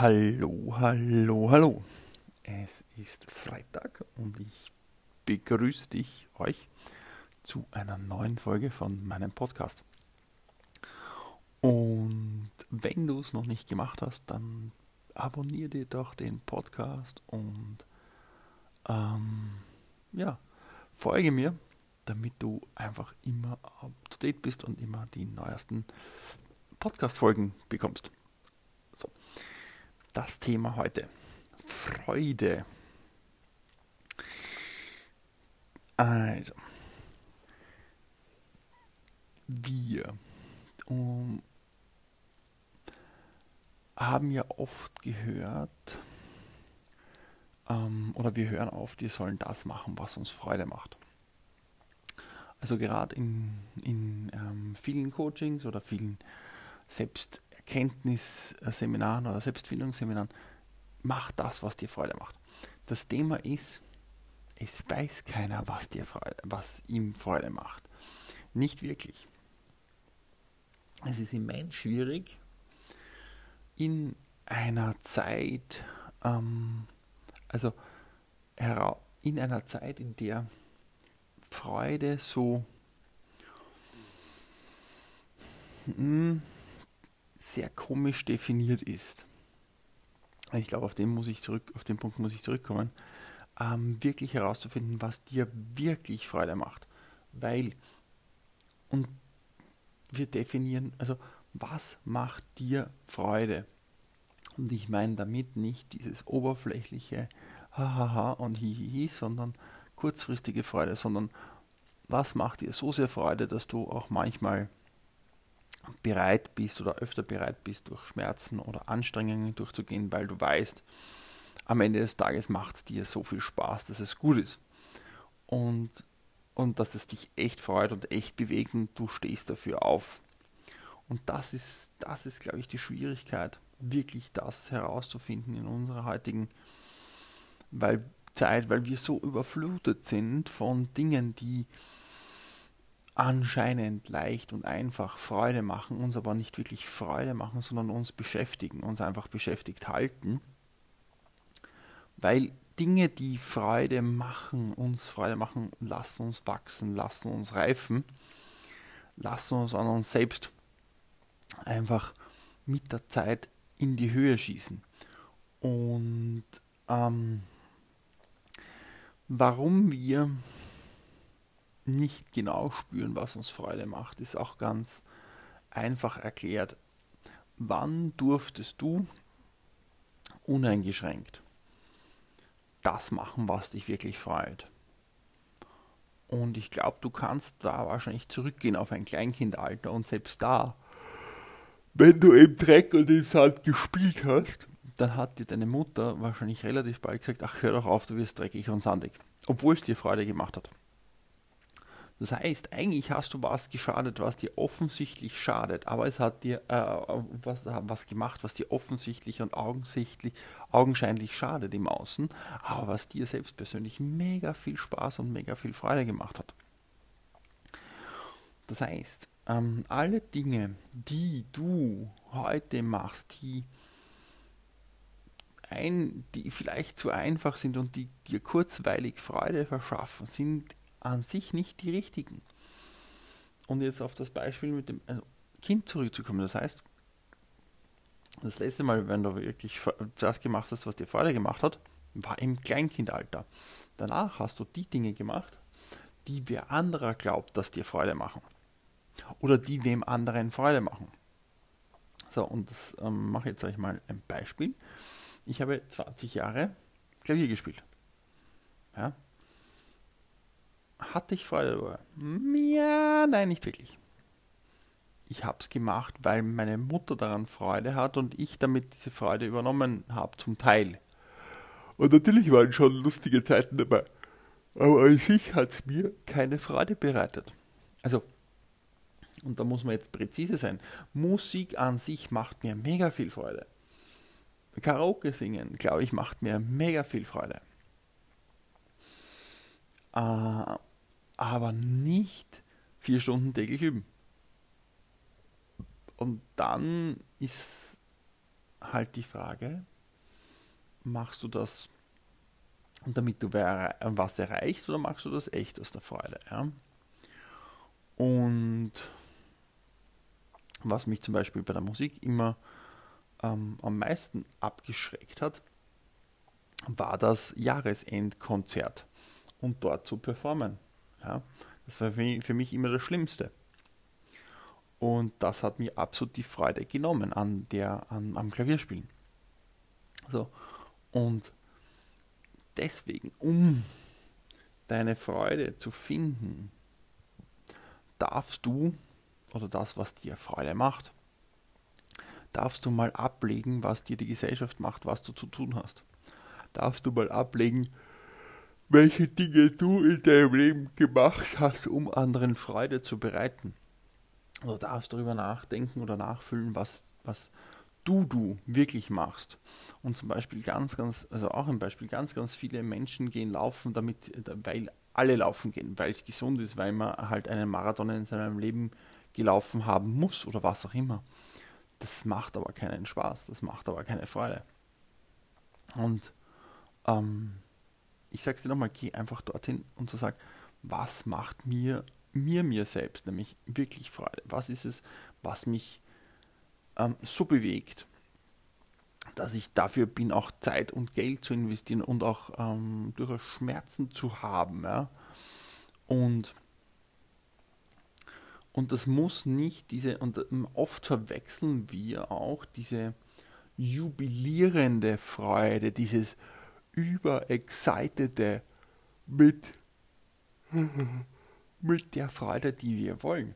Hallo, hallo, hallo. Es ist Freitag und ich begrüße dich, euch, zu einer neuen Folge von meinem Podcast. Und wenn du es noch nicht gemacht hast, dann abonniere dir doch den Podcast und ähm, ja, folge mir, damit du einfach immer up to date bist und immer die neuesten Podcast-Folgen bekommst. Das Thema heute. Freude. Also, wir um, haben ja oft gehört, ähm, oder wir hören oft, wir sollen das machen, was uns Freude macht. Also gerade in, in ähm, vielen Coachings oder vielen selbst Erkenntnisseminaren oder Selbstfindungsseminaren, mach das, was dir Freude macht. Das Thema ist, es weiß keiner, was, dir Freude, was ihm Freude macht. Nicht wirklich. Es ist immens schwierig, in einer Zeit, ähm, also in einer Zeit, in der Freude so hm, sehr komisch definiert ist. Ich glaube, auf den muss ich zurück, auf den Punkt muss ich zurückkommen, ähm, wirklich herauszufinden, was dir wirklich Freude macht. Weil, und wir definieren, also was macht dir Freude? Und ich meine damit nicht dieses oberflächliche Hahaha und Hihihi, sondern kurzfristige Freude, sondern was macht dir so sehr Freude, dass du auch manchmal bereit bist oder öfter bereit bist, durch Schmerzen oder Anstrengungen durchzugehen, weil du weißt, am Ende des Tages macht es dir so viel Spaß, dass es gut ist. Und, und dass es dich echt freut und echt bewegt und du stehst dafür auf. Und das ist, das ist, glaube ich, die Schwierigkeit, wirklich das herauszufinden in unserer heutigen weil Zeit, weil wir so überflutet sind von Dingen, die anscheinend leicht und einfach Freude machen, uns aber nicht wirklich Freude machen, sondern uns beschäftigen, uns einfach beschäftigt halten. Weil Dinge, die Freude machen, uns Freude machen, lassen uns wachsen, lassen uns reifen, lassen uns an uns selbst einfach mit der Zeit in die Höhe schießen. Und ähm, warum wir nicht genau spüren, was uns Freude macht, ist auch ganz einfach erklärt. Wann durftest du uneingeschränkt das machen, was dich wirklich freut? Und ich glaube, du kannst da wahrscheinlich zurückgehen auf ein Kleinkindalter und selbst da, wenn du im Dreck und im Sand gespielt hast, dann hat dir deine Mutter wahrscheinlich relativ bald gesagt, ach hör doch auf, du wirst dreckig und sandig. Obwohl es dir Freude gemacht hat. Das heißt, eigentlich hast du was geschadet, was dir offensichtlich schadet, aber es hat dir äh, was, was gemacht, was dir offensichtlich und augensichtlich, augenscheinlich schadet im Außen, aber was dir selbst persönlich mega viel Spaß und mega viel Freude gemacht hat. Das heißt, ähm, alle Dinge, die du heute machst, die, ein, die vielleicht zu einfach sind und die dir kurzweilig Freude verschaffen, sind an sich nicht die richtigen. Und jetzt auf das Beispiel mit dem also Kind zurückzukommen. Das heißt, das letzte Mal, wenn du wirklich das gemacht hast, was dir Freude gemacht hat, war im Kleinkindalter. Danach hast du die Dinge gemacht, die wer anderer glaubt, dass dir Freude machen. Oder die wem anderen Freude machen. So, und das ähm, mache ich jetzt euch mal ein Beispiel. Ich habe 20 Jahre Klavier gespielt. Ja, hatte ich Freude darüber? Ja, nein, nicht wirklich. Ich habe es gemacht, weil meine Mutter daran Freude hat und ich damit diese Freude übernommen habe, zum Teil. Und natürlich waren schon lustige Zeiten dabei. Aber an sich hat es mir keine Freude bereitet. Also, und da muss man jetzt präzise sein, Musik an sich macht mir mega viel Freude. Karaoke singen, glaube ich, macht mir mega viel Freude. Äh, aber nicht vier Stunden täglich üben. Und dann ist, halt die Frage, machst du das, damit du was erreichst, oder machst du das echt aus der Freude? Ja? Und was mich zum Beispiel bei der Musik immer ähm, am meisten abgeschreckt hat, war das Jahresendkonzert und dort zu performen. Ja? Das war für mich immer das Schlimmste. Und das hat mir absolut die Freude genommen an der, an, am Klavierspielen. So. Und deswegen, um deine Freude zu finden, darfst du, oder das, was dir Freude macht, darfst du mal ablegen, was dir die Gesellschaft macht, was du zu tun hast. Darfst du mal ablegen, welche Dinge du in deinem Leben gemacht hast, um anderen Freude zu bereiten. Du darfst darüber nachdenken oder nachfühlen, was, was du du wirklich machst. Und zum Beispiel ganz, ganz, also auch ein Beispiel, ganz, ganz viele Menschen gehen laufen, damit, weil alle laufen gehen, weil es gesund ist, weil man halt einen Marathon in seinem Leben gelaufen haben muss oder was auch immer. Das macht aber keinen Spaß, das macht aber keine Freude. Und ähm, ich sag's dir nochmal, geh einfach dorthin und so sagen, was macht mir, mir, mir selbst, nämlich wirklich Freude? Was ist es, was mich ähm, so bewegt, dass ich dafür bin, auch Zeit und Geld zu investieren und auch ähm, durchaus Schmerzen zu haben. Ja? Und, und das muss nicht diese, und ähm, oft verwechseln wir auch diese jubilierende Freude, dieses überexcitete mit, mit der Freude, die wir wollen.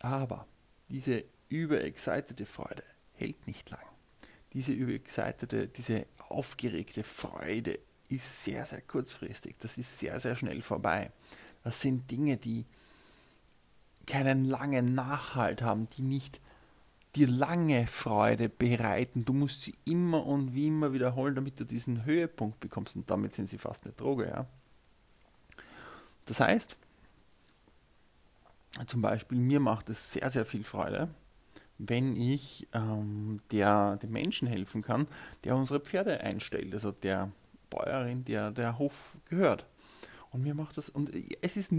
Aber diese überexcitete Freude hält nicht lang. Diese überexcitete, diese aufgeregte Freude ist sehr, sehr kurzfristig. Das ist sehr, sehr schnell vorbei. Das sind Dinge, die keinen langen Nachhalt haben, die nicht dir lange Freude bereiten. Du musst sie immer und wie immer wiederholen, damit du diesen Höhepunkt bekommst. Und damit sind sie fast eine Droge. Ja? Das heißt, zum Beispiel, mir macht es sehr, sehr viel Freude, wenn ich ähm, der, dem Menschen helfen kann, der unsere Pferde einstellt, also der Bäuerin, der der Hof gehört. Und mir macht das, und es ist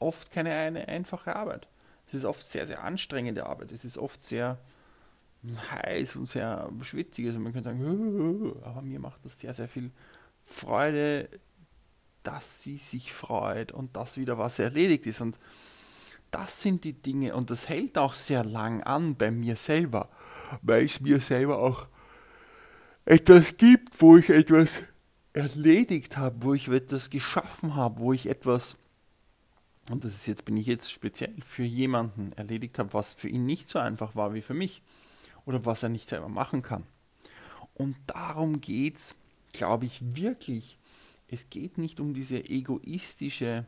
oft keine eine einfache Arbeit. Es ist oft sehr, sehr anstrengende Arbeit. Es ist oft sehr heiß und sehr schwitzig. Also man könnte sagen, aber mir macht das sehr, sehr viel Freude, dass sie sich freut und dass wieder was erledigt ist. Und das sind die Dinge und das hält auch sehr lang an bei mir selber, weil es mir selber auch etwas gibt, wo ich etwas erledigt habe, wo ich etwas geschaffen habe, wo ich etwas, und das ist jetzt, bin ich jetzt speziell für jemanden erledigt habe, was für ihn nicht so einfach war wie für mich oder was er nicht selber machen kann. Und darum geht es, glaube ich, wirklich. Es geht nicht um diese egoistische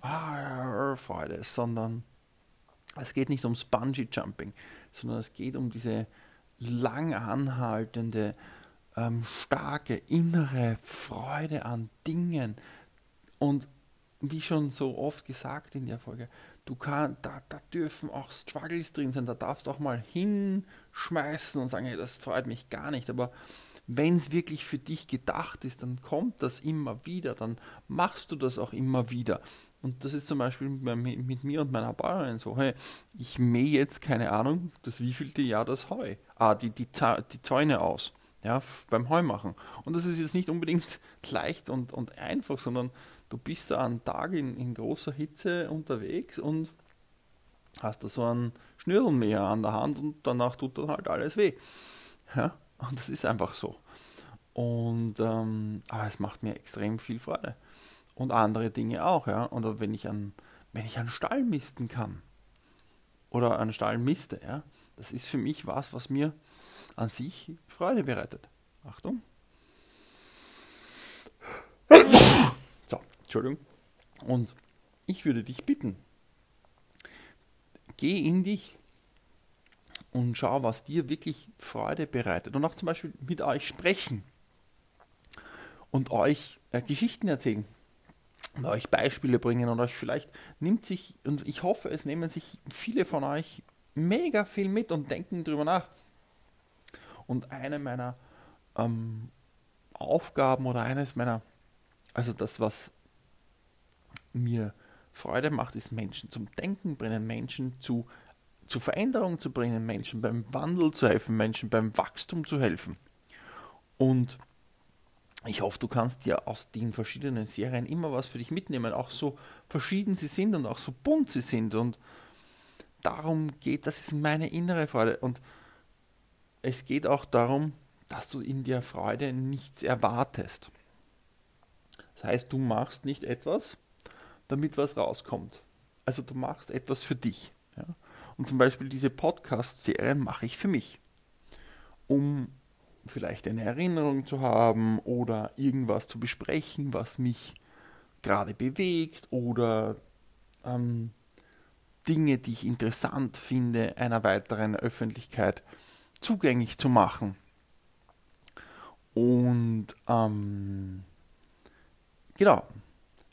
ah, Freude, sondern es geht nicht ums Bungee Jumping, sondern es geht um diese lang anhaltende, ähm, starke innere Freude an Dingen. Und wie schon so oft gesagt in der Folge, du kann, da, da dürfen auch Struggles drin sein, da darfst du auch mal hinschmeißen und sagen, hey, das freut mich gar nicht. Aber wenn es wirklich für dich gedacht ist, dann kommt das immer wieder, dann machst du das auch immer wieder. Und das ist zum Beispiel mit, mit mir und meiner Bäuerin so, hey, ich mähe jetzt, keine Ahnung, das wievielte Jahr das Heu, ah, die, die, die Zäune aus, ja, beim Heu machen. Und das ist jetzt nicht unbedingt leicht und, und einfach, sondern du bist da einen Tag in, in großer Hitze unterwegs und hast da so einen Schnürlmäher an der Hand und danach tut dann halt alles weh. Ja, und das ist einfach so. Und ähm, aber es macht mir extrem viel Freude und andere Dinge auch, ja. Oder wenn ich an, wenn ich an Stall misten kann oder an Stall miste, ja, das ist für mich was, was mir an sich Freude bereitet. Achtung. Entschuldigung. Und ich würde dich bitten, geh in dich und schau, was dir wirklich Freude bereitet. Und auch zum Beispiel mit euch sprechen und euch äh, Geschichten erzählen und euch Beispiele bringen und euch vielleicht nimmt sich, und ich hoffe, es nehmen sich viele von euch mega viel mit und denken darüber nach. Und eine meiner ähm, Aufgaben oder eines meiner, also das, was mir Freude macht, ist Menschen zum Denken bringen, Menschen zu, zu Veränderung zu bringen, Menschen beim Wandel zu helfen, Menschen beim Wachstum zu helfen. Und ich hoffe, du kannst dir aus den verschiedenen Serien immer was für dich mitnehmen, auch so verschieden sie sind und auch so bunt sie sind. Und darum geht, das ist meine innere Freude. Und es geht auch darum, dass du in der Freude nichts erwartest. Das heißt, du machst nicht etwas, damit was rauskommt. Also du machst etwas für dich. Ja? Und zum Beispiel diese Podcast-Serien mache ich für mich, um vielleicht eine Erinnerung zu haben oder irgendwas zu besprechen, was mich gerade bewegt oder ähm, Dinge, die ich interessant finde, einer weiteren Öffentlichkeit zugänglich zu machen. Und ähm, genau.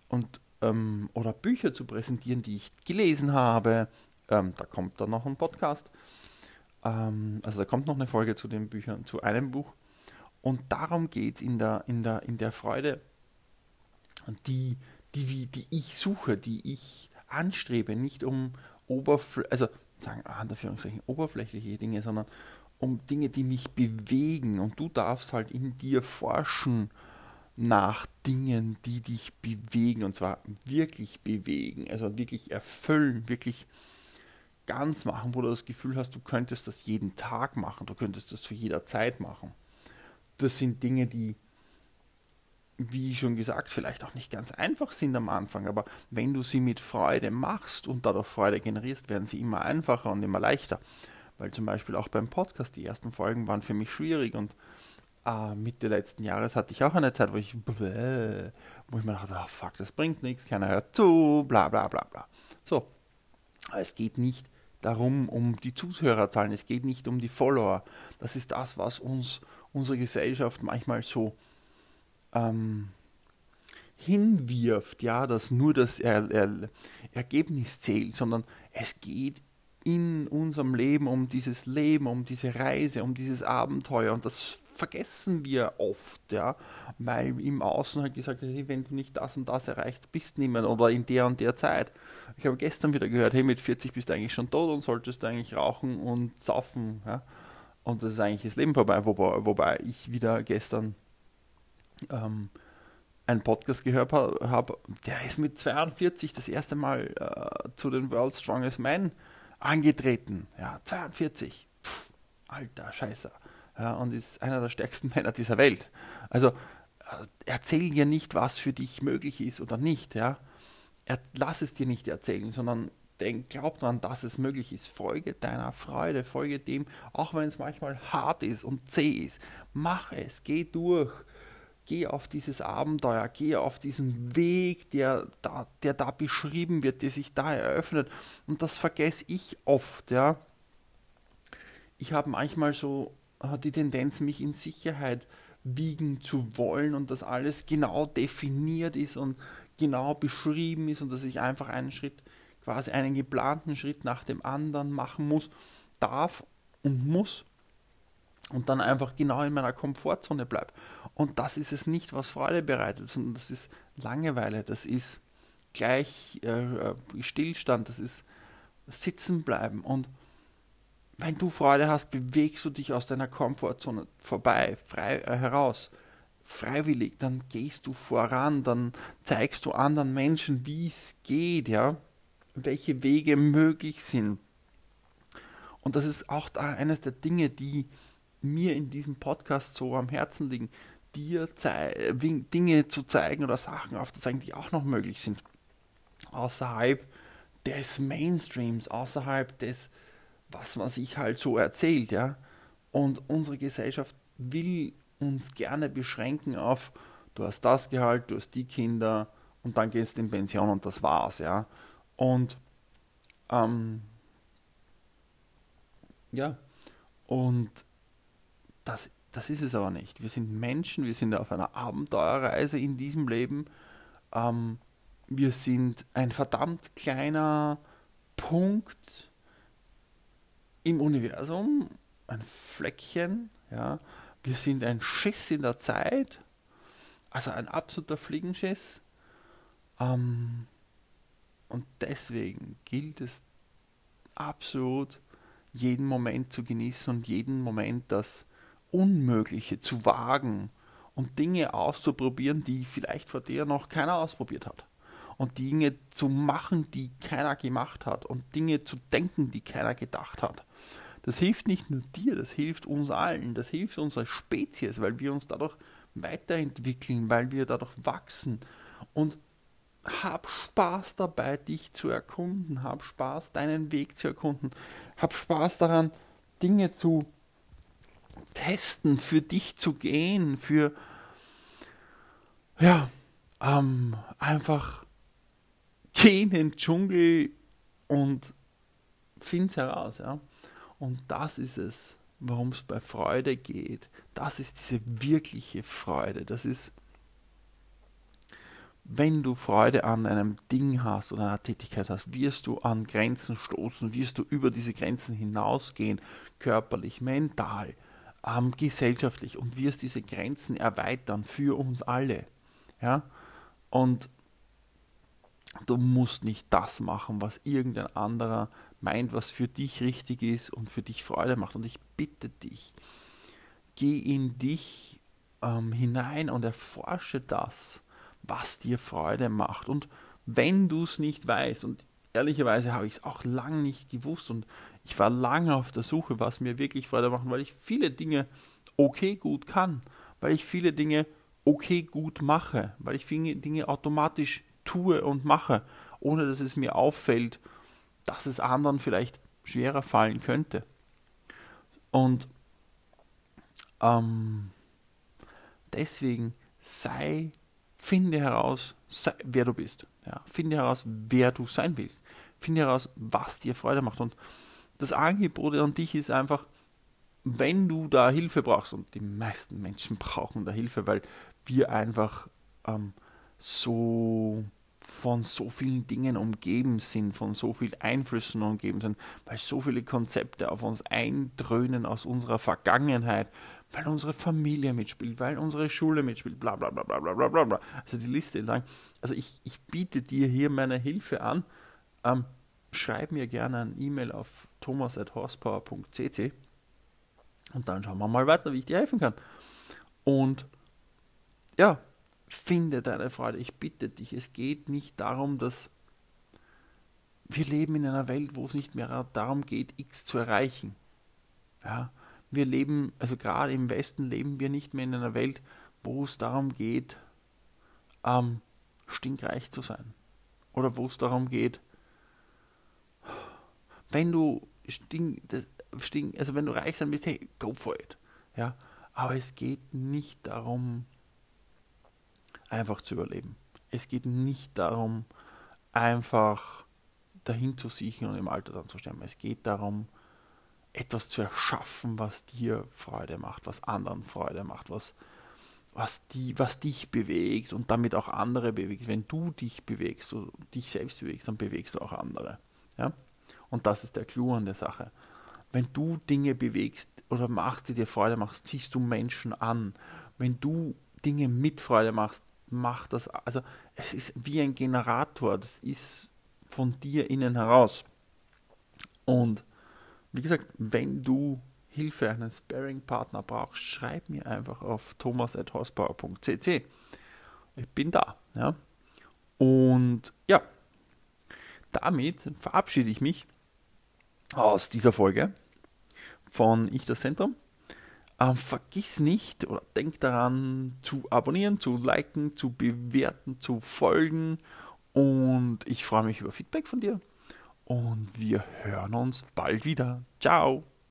Und ähm, oder Bücher zu präsentieren, die ich gelesen habe. Ähm, da kommt dann noch ein Podcast. Ähm, also da kommt noch eine Folge zu den Büchern, zu einem Buch. Und darum geht es in der, in, der, in der Freude, die, die, die ich suche, die ich anstrebe, nicht um Oberfl also sagen, Anführungszeichen, oberflächliche Dinge, sondern um Dinge, die mich bewegen. Und du darfst halt in dir forschen nach Dingen, die dich bewegen. Und zwar wirklich bewegen, also wirklich erfüllen, wirklich ganz machen, wo du das Gefühl hast, du könntest das jeden Tag machen, du könntest das zu jeder Zeit machen. Das sind Dinge, die, wie schon gesagt, vielleicht auch nicht ganz einfach sind am Anfang, aber wenn du sie mit Freude machst und dadurch Freude generierst, werden sie immer einfacher und immer leichter. Weil zum Beispiel auch beim Podcast, die ersten Folgen waren für mich schwierig und äh, Mitte letzten Jahres hatte ich auch eine Zeit, wo ich, wo ich mir dachte, oh, fuck, das bringt nichts, keiner hört zu, bla bla bla bla. So, es geht nicht darum, um die Zuhörerzahlen, es geht nicht um die Follower. Das ist das, was uns unsere Gesellschaft manchmal so ähm, hinwirft, ja, dass nur das er er Ergebnis zählt, sondern es geht in unserem Leben um dieses Leben, um diese Reise, um dieses Abenteuer und das vergessen wir oft, ja, weil im Außen halt gesagt wird, hey, wenn du nicht das und das erreicht, bist niemand oder in der und der Zeit. Ich habe gestern wieder gehört, hey, mit 40 bist du eigentlich schon tot und solltest du eigentlich rauchen und saufen, ja. Und das ist eigentlich das Leben vorbei, wobei, wobei ich wieder gestern ähm, einen Podcast gehört habe, der ist mit 42 das erste Mal äh, zu den World's Strongest Men angetreten. Ja, 42. Pff, alter Scheiße ja, und ist einer der stärksten Männer dieser Welt. Also äh, erzähl dir nicht, was für dich möglich ist oder nicht. Ja. Er, lass es dir nicht erzählen, sondern denk, glaub daran, dass es möglich ist. Folge deiner Freude, folge dem, auch wenn es manchmal hart ist und zäh ist. Mach es, geh durch. Geh auf dieses Abenteuer, geh auf diesen Weg, der da, der da beschrieben wird, der sich da eröffnet. Und das vergesse ich oft, ja. Ich habe manchmal so die Tendenz, mich in Sicherheit wiegen zu wollen und dass alles genau definiert ist und genau beschrieben ist und dass ich einfach einen Schritt, quasi einen geplanten Schritt nach dem anderen machen muss, darf und muss und dann einfach genau in meiner Komfortzone bleibe. Und das ist es nicht, was Freude bereitet, sondern das ist Langeweile, das ist gleich äh, äh Stillstand, das ist Sitzen bleiben und wenn du Freude hast, bewegst du dich aus deiner Komfortzone vorbei, frei äh, heraus, freiwillig, dann gehst du voran, dann zeigst du anderen Menschen, wie es geht, ja, welche Wege möglich sind. Und das ist auch da eines der Dinge, die mir in diesem Podcast so am Herzen liegen, dir Dinge zu zeigen oder Sachen aufzuzeigen, die auch noch möglich sind. Außerhalb des Mainstreams, außerhalb des was man sich halt so erzählt, ja. Und unsere Gesellschaft will uns gerne beschränken auf, du hast das Gehalt, du hast die Kinder und dann gehst du in Pension und das war's, ja. Und ähm, ja, und das, das ist es aber nicht. Wir sind Menschen, wir sind auf einer Abenteuerreise in diesem Leben. Ähm, wir sind ein verdammt kleiner Punkt im Universum, ein Fleckchen, ja. Wir sind ein Schiss in der Zeit, also ein absoluter Fliegenschiss. Ähm, und deswegen gilt es absolut, jeden Moment zu genießen und jeden Moment das Unmögliche zu wagen und Dinge auszuprobieren, die vielleicht vor dir noch keiner ausprobiert hat. Und Dinge zu machen, die keiner gemacht hat. Und Dinge zu denken, die keiner gedacht hat. Das hilft nicht nur dir, das hilft uns allen, das hilft unserer Spezies, weil wir uns dadurch weiterentwickeln, weil wir dadurch wachsen. Und hab Spaß dabei, dich zu erkunden. Hab Spaß, deinen Weg zu erkunden. Hab Spaß daran, Dinge zu testen, für dich zu gehen, für ja, ähm, einfach geh in den Dschungel und find's heraus, ja. Und das ist es, worum es bei Freude geht. Das ist diese wirkliche Freude. Das ist wenn du Freude an einem Ding hast oder einer Tätigkeit hast, wirst du an Grenzen stoßen, wirst du über diese Grenzen hinausgehen, körperlich, mental, ähm, gesellschaftlich und wirst diese Grenzen erweitern für uns alle. Ja? Und du musst nicht das machen, was irgendein anderer meint, was für dich richtig ist und für dich Freude macht. Und ich bitte dich, geh in dich ähm, hinein und erforsche das was dir Freude macht. Und wenn du es nicht weißt, und ehrlicherweise habe ich es auch lange nicht gewusst und ich war lange auf der Suche, was mir wirklich Freude macht, weil ich viele Dinge okay gut kann, weil ich viele Dinge okay gut mache, weil ich viele Dinge automatisch tue und mache, ohne dass es mir auffällt, dass es anderen vielleicht schwerer fallen könnte. Und ähm, deswegen sei Finde heraus, wer du bist. Ja, finde heraus, wer du sein willst. Finde heraus, was dir Freude macht. Und das Angebot an dich ist einfach, wenn du da Hilfe brauchst, und die meisten Menschen brauchen da Hilfe, weil wir einfach ähm, so von so vielen Dingen umgeben sind, von so vielen Einflüssen umgeben sind, weil so viele Konzepte auf uns eindröhnen aus unserer Vergangenheit, weil unsere Familie mitspielt, weil unsere Schule mitspielt, bla bla bla bla bla bla bla. Also die Liste entlang. Also ich, ich biete dir hier meine Hilfe an. Ähm, schreib mir gerne ein E-Mail auf thomas.horsepower.cc und dann schauen wir mal weiter, wie ich dir helfen kann. Und ja, finde deine Freude. Ich bitte dich, es geht nicht darum, dass wir leben in einer Welt, wo es nicht mehr darum geht, X zu erreichen. Ja, wir leben, also gerade im Westen leben wir nicht mehr in einer Welt, wo es darum geht, ähm, stinkreich zu sein. Oder wo es darum geht, wenn du stink, das, stink, also wenn du reich sein willst, hey, go for it. Ja, aber es geht nicht darum, einfach zu überleben. Es geht nicht darum, einfach dahin zu siechen und im Alter dann zu sterben. Es geht darum, etwas zu erschaffen, was dir Freude macht, was anderen Freude macht, was, was, die, was dich bewegt und damit auch andere bewegt. Wenn du dich bewegst und dich selbst bewegst, dann bewegst du auch andere. Ja? Und das ist der Clou an der Sache. Wenn du Dinge bewegst oder machst, die dir Freude machst, ziehst du Menschen an. Wenn du Dinge mit Freude machst, mach das. Also es ist wie ein Generator, das ist von dir innen heraus. Und wie gesagt, wenn du Hilfe, einen Sparing-Partner brauchst, schreib mir einfach auf thomas.horsepower.cc. Ich bin da. Ja? Und ja, damit verabschiede ich mich aus dieser Folge von Ich das Zentrum. Ähm, vergiss nicht oder denk daran zu abonnieren, zu liken, zu bewerten, zu folgen. Und ich freue mich über Feedback von dir und wir hören uns bald wieder. Ciao.